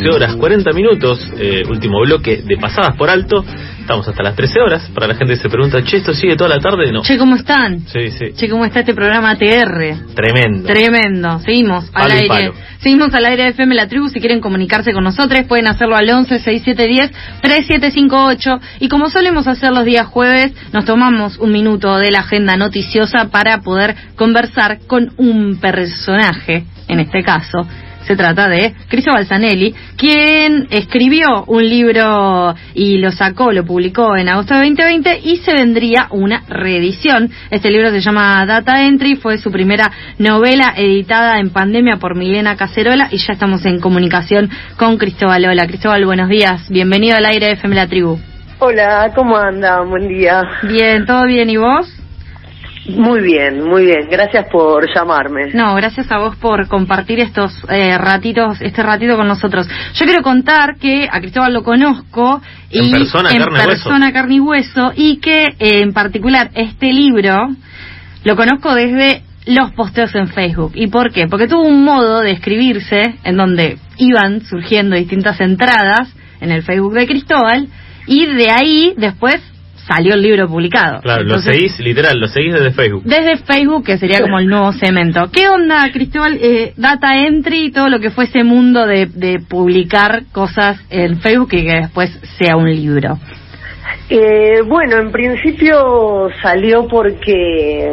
12 horas 40 minutos, eh, último bloque de pasadas por alto. Estamos hasta las 13 horas. Para la gente que se pregunta, che, ¿esto sigue toda la tarde? No. Che, ¿cómo están? Sí, sí. Che, ¿cómo está este programa TR? Tremendo. Tremendo. Seguimos Palo al aire. palo. Seguimos al aire de FM La Tribu. Si quieren comunicarse con nosotros, pueden hacerlo al 11 6710 3758. Y como solemos hacer los días jueves, nos tomamos un minuto de la agenda noticiosa para poder conversar con un personaje, en este caso. Se trata de Cristóbal Zanelli, quien escribió un libro y lo sacó, lo publicó en agosto de 2020 y se vendría una reedición. Este libro se llama Data Entry, fue su primera novela editada en pandemia por Milena Cacerola y ya estamos en comunicación con Cristóbal. Hola Cristóbal, buenos días. Bienvenido al aire de FM La Tribu. Hola, ¿cómo anda? Buen día. Bien, ¿todo bien y vos? Muy bien, muy bien. Gracias por llamarme. No, gracias a vos por compartir estos eh, ratitos, este ratito con nosotros. Yo quiero contar que a Cristóbal lo conozco y En persona, en carne y hueso. persona, carne y hueso y que eh, en particular este libro lo conozco desde los posteos en Facebook. ¿Y por qué? Porque tuvo un modo de escribirse en donde iban surgiendo distintas entradas en el Facebook de Cristóbal y de ahí después salió el libro publicado. Claro, lo Entonces, seguís, literal, lo seguís desde Facebook. desde Facebook, que sería como el nuevo cemento. ¿Qué onda, Cristóbal? Eh, data entry y todo lo que fue ese mundo de, de publicar cosas en Facebook y que después sea un libro. Eh, bueno, en principio salió porque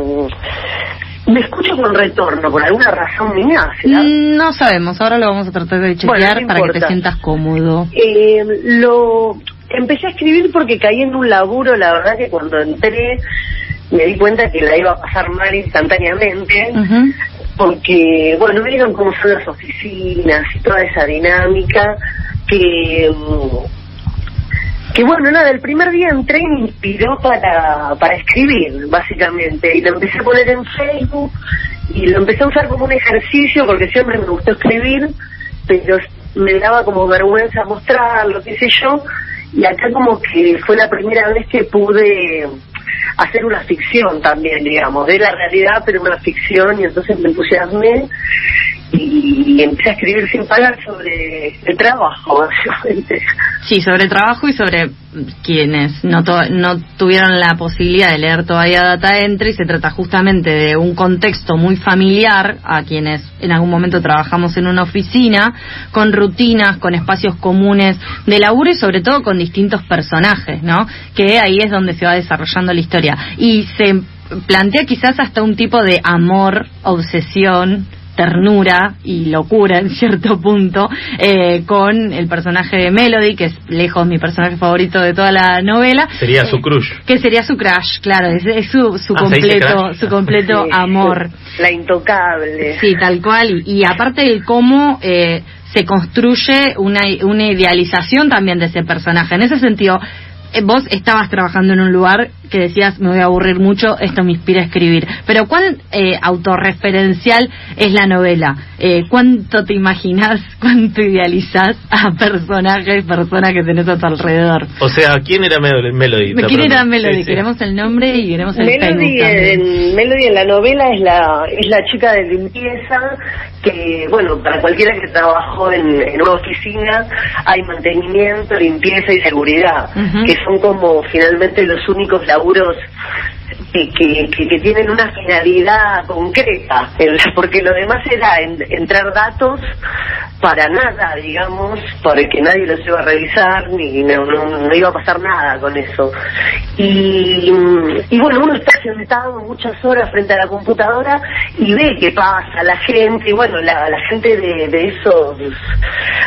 mm, me escucho con retorno, por alguna razón mía. ¿será? Mm, No sabemos, ahora lo vamos a tratar de chequear Bueno, no para que te sientas cómodo. Eh, lo empecé a escribir porque caí en un laburo, la verdad que cuando entré me di cuenta que la iba a pasar mal instantáneamente. Porque, bueno, vieron cómo son las oficinas y toda esa dinámica que, mm, que bueno, nada, el primer día entré y me inspiró para, para escribir, básicamente, y lo empecé a poner en Facebook y lo empecé a usar como un ejercicio porque siempre me gustó escribir, pero me daba como vergüenza mostrarlo, qué sé yo, y acá como que fue la primera vez que pude hacer una ficción también, digamos, de la realidad, pero una ficción, y entonces me entusiasmé y empecé a escribir sin parar sobre el trabajo, básicamente. Sí, sobre trabajo y sobre quienes no, to- no tuvieron la posibilidad de leer todavía Data Entry. Se trata justamente de un contexto muy familiar a quienes en algún momento trabajamos en una oficina, con rutinas, con espacios comunes de laburo y sobre todo con distintos personajes, ¿no? Que ahí es donde se va desarrollando la historia. Y se plantea quizás hasta un tipo de amor, obsesión, ternura y locura en cierto punto eh, con el personaje de Melody, que es lejos mi personaje favorito de toda la novela. Sería Eh, su crush. Que sería su crush, claro, es, es su, su Ah, ¿se dice completo, su completo Sí, amor. La intocable. Sí, tal cual. Y, y aparte de cómo eh, se construye una, una idealización también de ese personaje. En ese sentido, eh, vos estabas trabajando en un lugar que decías, me voy a aburrir mucho, esto me inspira a escribir. Pero ¿cuán eh, autorreferencial es la novela? Eh, ¿Cuánto te imaginas, cuánto idealizás a personajes, personas que tenés a tu alrededor? O sea, ¿quién era Mel- Melody? ¿Quién era. Melody? Sí, sí. Queremos el nombre y queremos el Melody en, Melody en la novela es la es la chica de limpieza que, bueno, para cualquiera que trabajó en, en una oficina hay mantenimiento, limpieza y seguridad, Ujú. que son como finalmente los únicos laburos que, que, que- que tienen una finalidad concreta, porque lo demás era en- entrar datos para nada, digamos, porque nadie los iba a revisar, ni no, no- no iba a pasar nada con eso. Y, y bueno, uno está sentado muchas horas frente a la computadora y ve qué pasa, la gente, y bueno, la, la gente de, de esos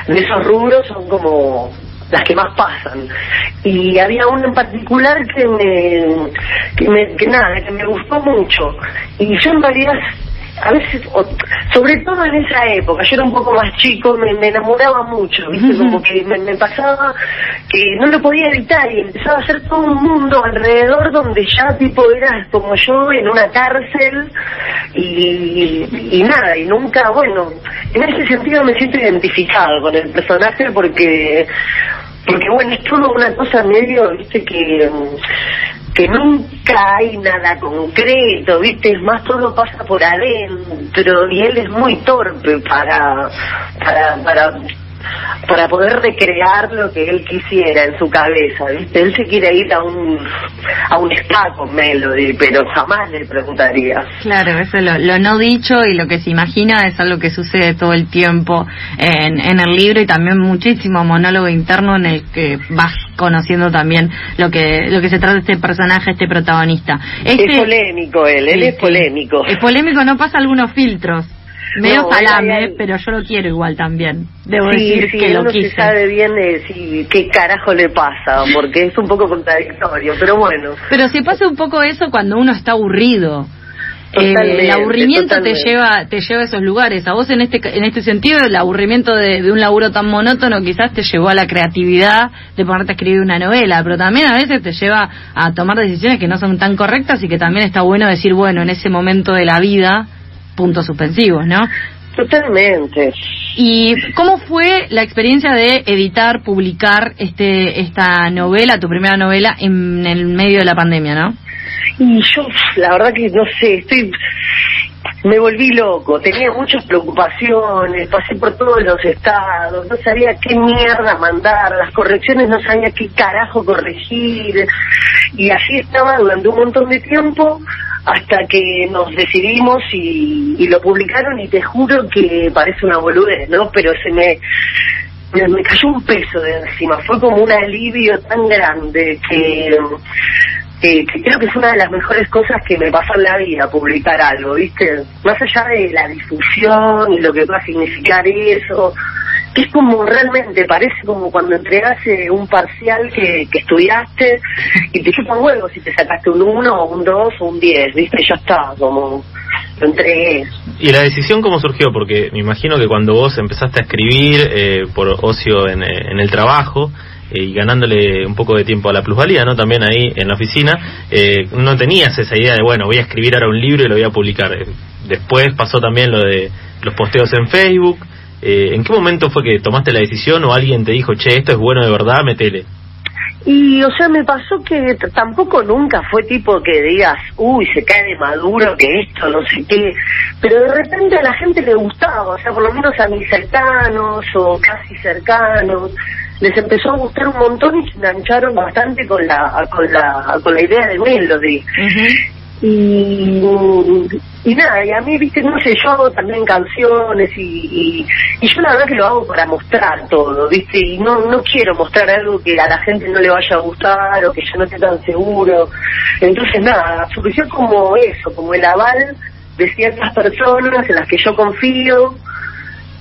de esos rubros son como las que más pasan. Y había una en particular que me, que me, que nada, que me gustó mucho. Y yo en realidad, a veces, sobre todo en esa época, yo era un poco más chico, me, me enamoraba mucho, ¿viste? Como que me, me pasaba que no lo podía evitar y empezaba a ser todo un mundo alrededor donde ya tipo era como yo en una cárcel y, y nada, y nunca, bueno, en ese sentido me siento identificado con el personaje porque porque bueno, es todo una cosa medio, viste, que, que nunca hay nada concreto, viste, es más todo pasa por adentro y él es muy torpe para, para, para para poder recrear lo que él quisiera en su cabeza, ¿viste? Él se quiere ir a un a un spa con Melody, pero jamás le preguntaría. Claro, eso lo, lo no dicho y lo que se imagina es algo que sucede todo el tiempo en, en el libro y también muchísimo monólogo interno en el que vas conociendo también lo que lo que se trata de este personaje, este protagonista. Este, es polémico él, él Sí, es polémico. Es polémico, no pasa algunos filtros. Medio No, salame, hay- pero yo lo quiero igual también. Debo sí, decir sí, que lo quise. se sabe bien de si, qué carajo le pasa, porque es un poco contradictorio, pero bueno. Pero se pasa un poco eso cuando uno está aburrido. Eh, el aburrimiento te lleva te lleva a esos lugares. A vos en este en este sentido el aburrimiento de, de un laburo tan monótono quizás te llevó a la creatividad de ponerte a escribir una novela, pero también a veces te lleva a tomar decisiones que no son tan correctas y que también está bueno decir, bueno, en ese momento de la vida, puntos suspensivos, ¿no? Totalmente. ¿Y cómo fue la experiencia de editar, publicar este esta novela, tu primera novela, en el medio de la pandemia, no? Y yo, la verdad que no sé, estoy. Me volví loco, tenía muchas preocupaciones, pasé por todos los estados, no sabía qué mierda mandar, las correcciones no sabía qué carajo corregir, y así estaba durante un montón de tiempo hasta que nos decidimos y, y lo publicaron y te juro que parece una boludez, ¿no? Pero se me, me, me cayó un peso de encima, fue como un alivio tan grande que, que, que creo que es una de las mejores cosas que me pasó en la vida, publicar algo, ¿viste? Más allá de la difusión y lo que va a significar eso, que es como realmente, parece como cuando entregas eh, un parcial que, que estudiaste y te chupan huevos si te sacaste un 1 o un 2 o un 10, ¿viste? Ya está, como lo entregué. ¿Y la decisión cómo surgió? Porque me imagino que cuando vos empezaste a escribir eh, por ocio en, eh, en el trabajo eh, y ganándole un poco de tiempo a la plusvalía, ¿no? También ahí en la oficina, eh, no tenías esa idea de, bueno, voy a escribir ahora un libro y lo voy a publicar. Eh, Después pasó también lo de los posteos en Facebook. Eh, ¿En qué momento fue que tomaste la decisión o alguien te dijo, che, esto es bueno de verdad, metele? Y, o sea, me pasó que tampoco nunca fue tipo que digas, uy, se cae de maduro, que esto, no sé qué. Pero de repente a la gente le gustaba, o sea, por lo menos a mis cercanos o casi cercanos, les empezó a gustar un montón y se engancharon bastante con la, con la, con la idea de Melody. Y, y nada, y a mí, viste, no sé, yo hago también canciones y, y, y yo la verdad que lo hago para mostrar todo, viste, y no, no quiero mostrar algo que a la gente no le vaya a gustar o que yo no esté tan seguro. Entonces nada, surgió como eso, como el aval de ciertas personas en las que yo confío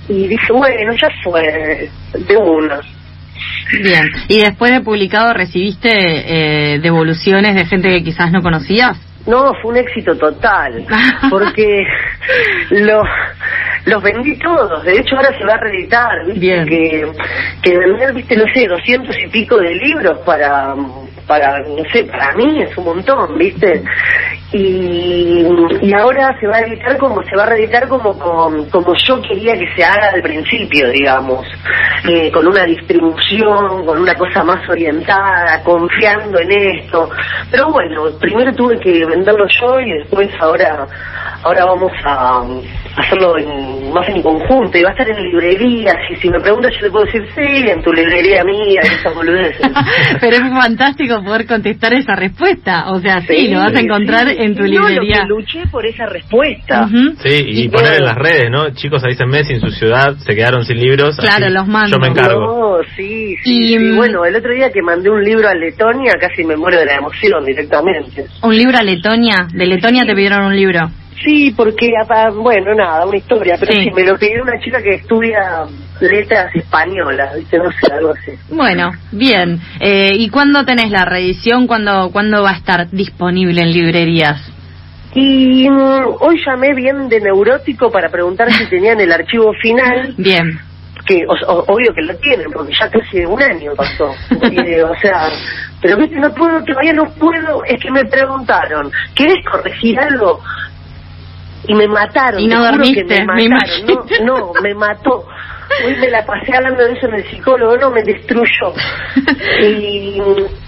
y dije, bueno, ya fue, de una. Bien. ¿Y después de publicado recibiste eh, devoluciones de gente que quizás no conocías? No, fue un éxito total, porque los los vendí todos. De hecho, ahora se va a reeditar, ¿viste? Bien. Que, que vender, viste, no sé, doscientos y pico de libros para, para, no sé, para mí es un montón, ¿viste? Y, y ahora se va a editar como, se va a reeditar como, como, como yo quería que se haga al principio, digamos, eh, con una distribución, con una cosa más orientada, confiando en esto. Pero bueno, primero tuve que venderlo yo y después ahora, ahora vamos a hacerlo en, más en conjunto y va a estar en librerías y si me preguntas yo le puedo decir sí, en tu librería mía, esas boludeces. Pero es fantástico poder contestar esa respuesta. O sea, sí, lo vas a encontrar sí. En tu No, lo librería. que luché por esa respuesta. Ujú. Sí, y Y poner en las redes, ¿no? Chicos, avísenme si en su ciudad se quedaron sin libros. Claro, así los mando. Yo me encargo. No, sí, sí, Y, sí. mm, Bueno, el otro día que mandé un libro a Letonia casi me muero de la emoción directamente. Un libro a Letonia. De Letonia te pidieron un libro. Sí, porque, bueno, nada, una historia, pero Sí. sí, me lo pidió una chica que estudia letras españolas, ¿viste? No sé, algo así. Bueno, bien. Eh, ¿Y cuándo tenés la reedición? ¿Cuándo, ¿Cuándo va a estar disponible en librerías? Y mm, hoy llamé bien de neurótico para preguntar si tenían el archivo final, Bien. que o- o- obvio que lo tienen, porque ya casi un año pasó. Y, o sea, pero viste, no puedo, todavía no puedo, es que me preguntaron, ¿querés corregir algo? Y me mataron. Y no dormiste, que me me mataron. imagino. no, no, me mató. Hoy me la pasé hablando de eso en el psicólogo, no me destruyó. Y,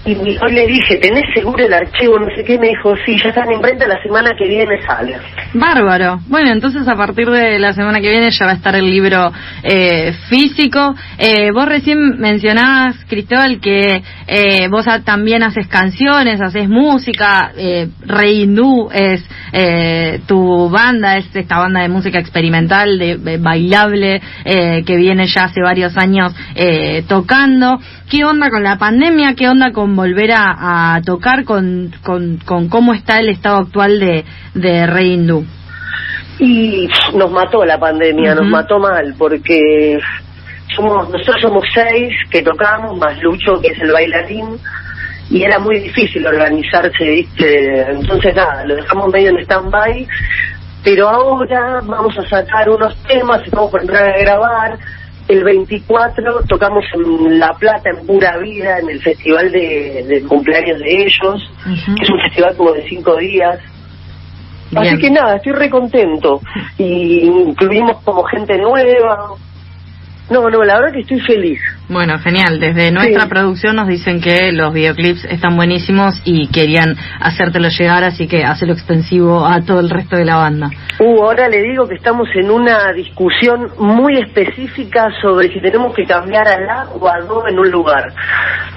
y hoy le dije, ¿tenés seguro el archivo? No sé qué. Me dijo, sí, ya está en imprenta, la semana que viene sale. Bárbaro. Bueno, entonces a partir de la semana que viene ya va a estar el libro eh, físico. Eh, vos recién mencionabas, Cristóbal, que eh, vos también haces canciones, haces música. Eh, Rey Hindú es eh, tu banda, es esta banda de música experimental, de, bailable, eh, que viene ya hace varios años eh, tocando. ¿Qué onda con la pandemia? ¿Qué onda con volver a, tocar? Con, con, cómo está el estado actual de, de Rey Hindú? Y nos mató la pandemia, nos mató mal, porque somos nosotros somos seis que tocamos, más Lucho, que es el bailarín, y era muy difícil organizarse, ¿viste? Entonces, nada, lo dejamos medio en stand-by, pero ahora vamos a sacar unos temas, estamos por entrar a grabar. El 24 tocamos en La Plata, en Pura Vida, en el festival de, cumpleaños de ellos, que es un festival como de cinco días. Así que nada, estoy re contento. Y incluimos como gente nueva, no, no, la verdad que estoy feliz. Bueno, genial. Desde nuestra producción nos dicen que los videoclips están buenísimos y querían hacértelo llegar, así que hazlo extensivo a todo el resto de la banda. Uh, ahora le digo que estamos en una discusión muy específica sobre si tenemos que cambiar a la o a do en un lugar.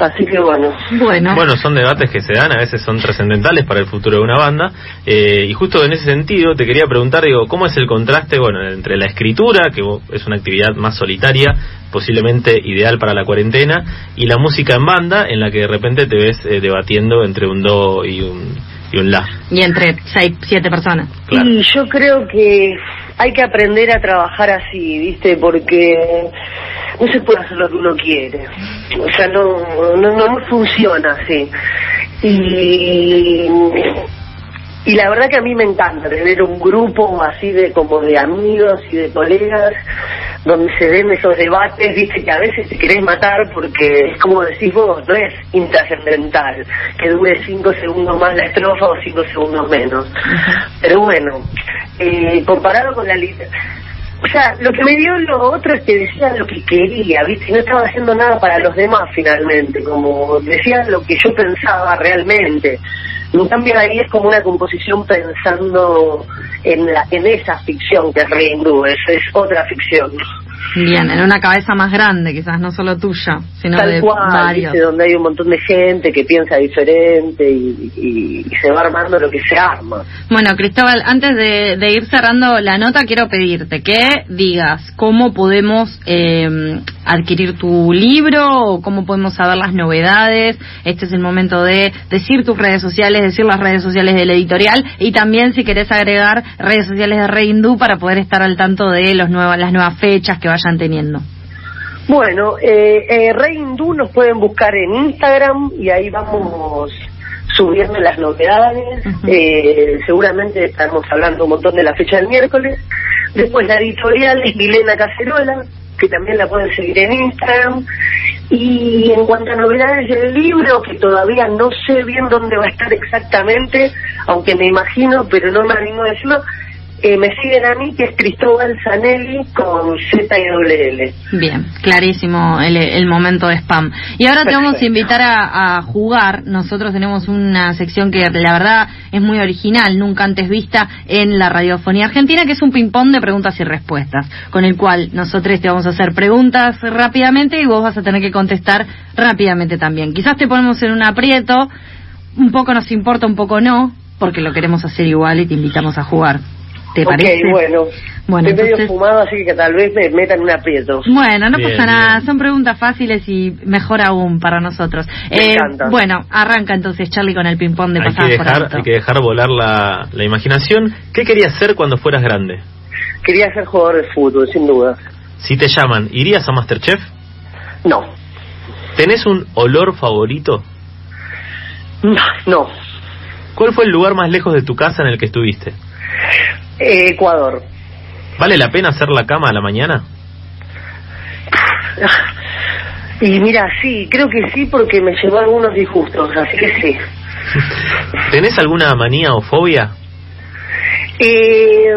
Así que bueno. Bueno, bueno son debates que se dan, a veces son trascendentales para el futuro de una banda. Eh, y justo en ese sentido te quería preguntar, digo, ¿cómo es el contraste, bueno, entre la escritura, que es una actividad más solitaria, posiblemente ideal para la cuarentena, y la música en banda, en la que de repente te ves eh, debatiendo entre un do y un, y un la. Y entre seis, siete personas. Y yo creo que hay que aprender a trabajar así, ¿viste? Porque no se puede hacer lo que uno quiere. O sea, no, no, no funciona así. Y y la verdad que a mí me encanta tener un grupo así de como de amigos y de colegas donde se den esos debates, viste que a veces te querés matar porque es como decís vos, no es intrascendental, que dure cinco segundos más la estrofa o cinco segundos menos. Pero bueno, eh, comparado con la literatura, o sea, lo que me dio lo otro es que decía lo que quería, ¿viste? No estaba haciendo nada para los demás finalmente, como decía lo que yo pensaba realmente. En cambio ahí es como una composición pensando en, la, en esa ficción que es Rey es, es otra ficción. Bien, en una cabeza más grande, quizás no solo tuya, sino Tal de cual, varios. donde hay un montón de gente que piensa diferente y, se va armando lo que se arma. Bueno, Cristóbal, antes de, ir cerrando la nota, quiero pedirte que digas cómo podemos eh, adquirir tu libro o cómo podemos saber las novedades. Este es el momento de decir tus redes sociales, decir las redes sociales del editorial y también si querés agregar redes sociales de Reindú para poder estar al tanto de los nuevas, las nuevas fechas que vayan teniendo? Bueno, eh, eh, Rey Hindú nos pueden buscar en Instagram y ahí vamos subiendo las novedades. eh, seguramente estamos hablando un montón de la fecha del miércoles. Después la editorial es Milena Cacerola, que también la pueden seguir en Instagram. Y en cuanto a novedades del libro, que todavía no sé bien dónde va a estar exactamente, aunque me imagino, pero no me animo a decirlo, eh, me siguen a mí, que es Cristóbal Zanelli con Z y doble L. Bien, clarísimo el, el momento de spam. Y ahora te vamos a invitar a, a, jugar. Nosotros tenemos una sección que la verdad es muy original, nunca antes vista en la radiofonía argentina, que es un ping-pong de preguntas y respuestas, con el cual nosotros te vamos a hacer preguntas rápidamente y vos vas a tener que contestar rápidamente también. Quizás te ponemos en un aprieto, un poco nos importa, un poco no, porque lo queremos hacer igual y te invitamos a jugar. ¿Te parece? bueno. Bueno, Estoy medio fumado, así que tal vez me metan un aprieto. Bueno, no pasa nada. Son preguntas fáciles y mejor aún para nosotros. Me eh, encanta. Bueno, arranca entonces, Charlie, con el ping-pong de hay que dejar, Hay que dejar volar la, la imaginación. ¿Qué querías ser cuando fueras grande? Quería ser jugador de fútbol, sin duda. Si te llaman, ¿irías a Masterchef? No. ¿Tenés un olor favorito? No. ¿Cuál fue el lugar más lejos de tu casa en el que estuviste? Ecuador. ¿Vale la pena hacer la cama a la mañana? Y mira, sí, creo que sí porque me llevó algunos disgustos, así que sí. ¿Tenés alguna manía o fobia? Eh,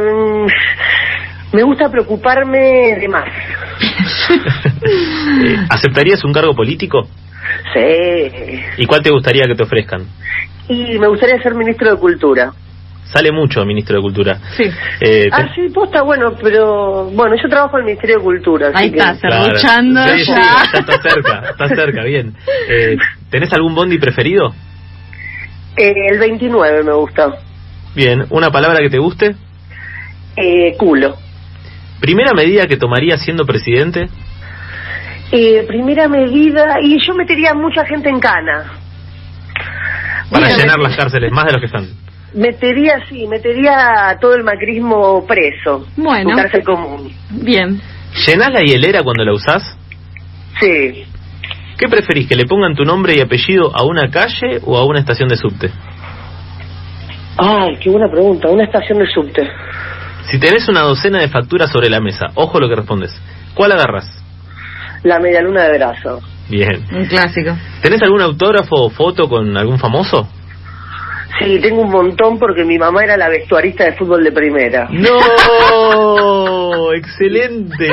me gusta preocuparme de más. Eh, ¿Aceptarías un cargo político? Sí. ¿Y cuál te gustaría que te ofrezcan? Y me gustaría ser ministro de Cultura. Sale mucho ministro de Cultura. Sí. Eh, Ah, sí, posta, bueno, pero bueno, yo trabajo en el Ministerio de Cultura. Ahí que- está, Claro. serruchando Sí, sí, ya. ya está cerca, está cerca, bien. Eh, ¿Tenés algún bondi preferido? Eh, el 29 me gusta. Bien, ¿una palabra que te guste? Eh, culo. ¿Primera medida que tomarías siendo presidente? Eh, primera medida, y yo metería a mucha gente en cana. Para Mira, llenar me- las cárceles, más de los que están. Metería, sí, metería a todo el macrismo preso. Bueno. En cárcel común. Bien. ¿Llenás la hielera cuando la usás? Sí. ¿Qué preferís, que le pongan tu nombre y apellido a una calle o a una estación de subte? Ay, qué buena pregunta. Una estación de subte. Si tenés una docena de facturas sobre la mesa, ojo lo que respondes. ¿Cuál agarras? La medialuna de brazo. Bien. Un clásico. ¿Tenés algún autógrafo o foto con algún famoso? Sí, tengo un montón porque mi mamá era la vestuarista de fútbol de primera. ¡No! ¡Excelente!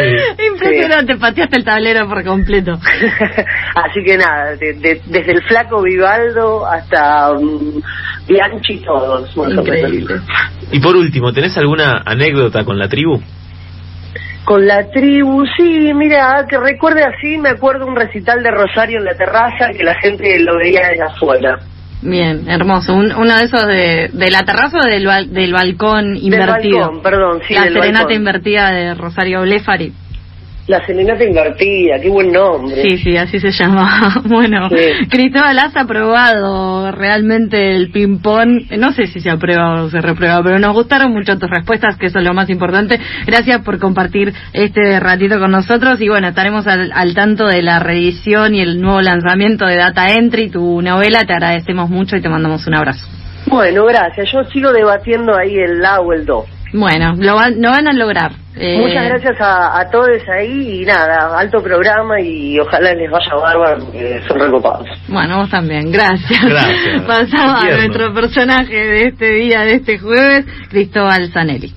Impresionante, pateaste el tablero por completo. Así que nada, de- de- desde el flaco Vivaldo hasta mm, Bianchi todos. Increíble. Y por último, ¿tenés alguna anécdota con la tribu? Con la tribu, sí, mira, que recuerde así, me acuerdo un recital de Rosario en la terraza que la gente lo veía desde afuera. Bien, hermoso. Un- uno de esos de, de la terraza o del, del balcón invertido. balcón, perdón, sí, La del serenata balcón. invertida de Rosario Blefari. La serenata invertida, qué buen nombre. Sí, sí, así se llama. Bueno, Sí. Cristóbal, has aprobado realmente el ping-pong. No sé si se aprueba o se reprueba, pero nos gustaron mucho tus respuestas, que eso es lo más importante. Gracias por compartir este ratito con nosotros y bueno, estaremos al, al tanto de la reedición y el nuevo lanzamiento de Data Entry, tu novela. Te agradecemos mucho y te mandamos un abrazo. Bueno, gracias. Yo sigo debatiendo ahí el La o el Do. Bueno, lo van, lo van a lograr. Eh, Muchas gracias a, a todos ahí y nada, alto programa y ojalá les vaya bárbaro porque son recopados. Bueno, vos también, gracias. Gracias. Pasamos a nuestro personaje de este día, de este jueves, Cristóbal Zanelli.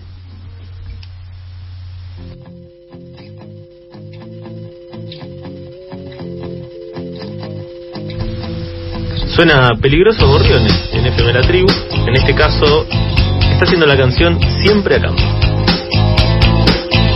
Suena peligroso Gorriones en FM La Tribu. En este caso, está haciendo la canción Siempre a Campo.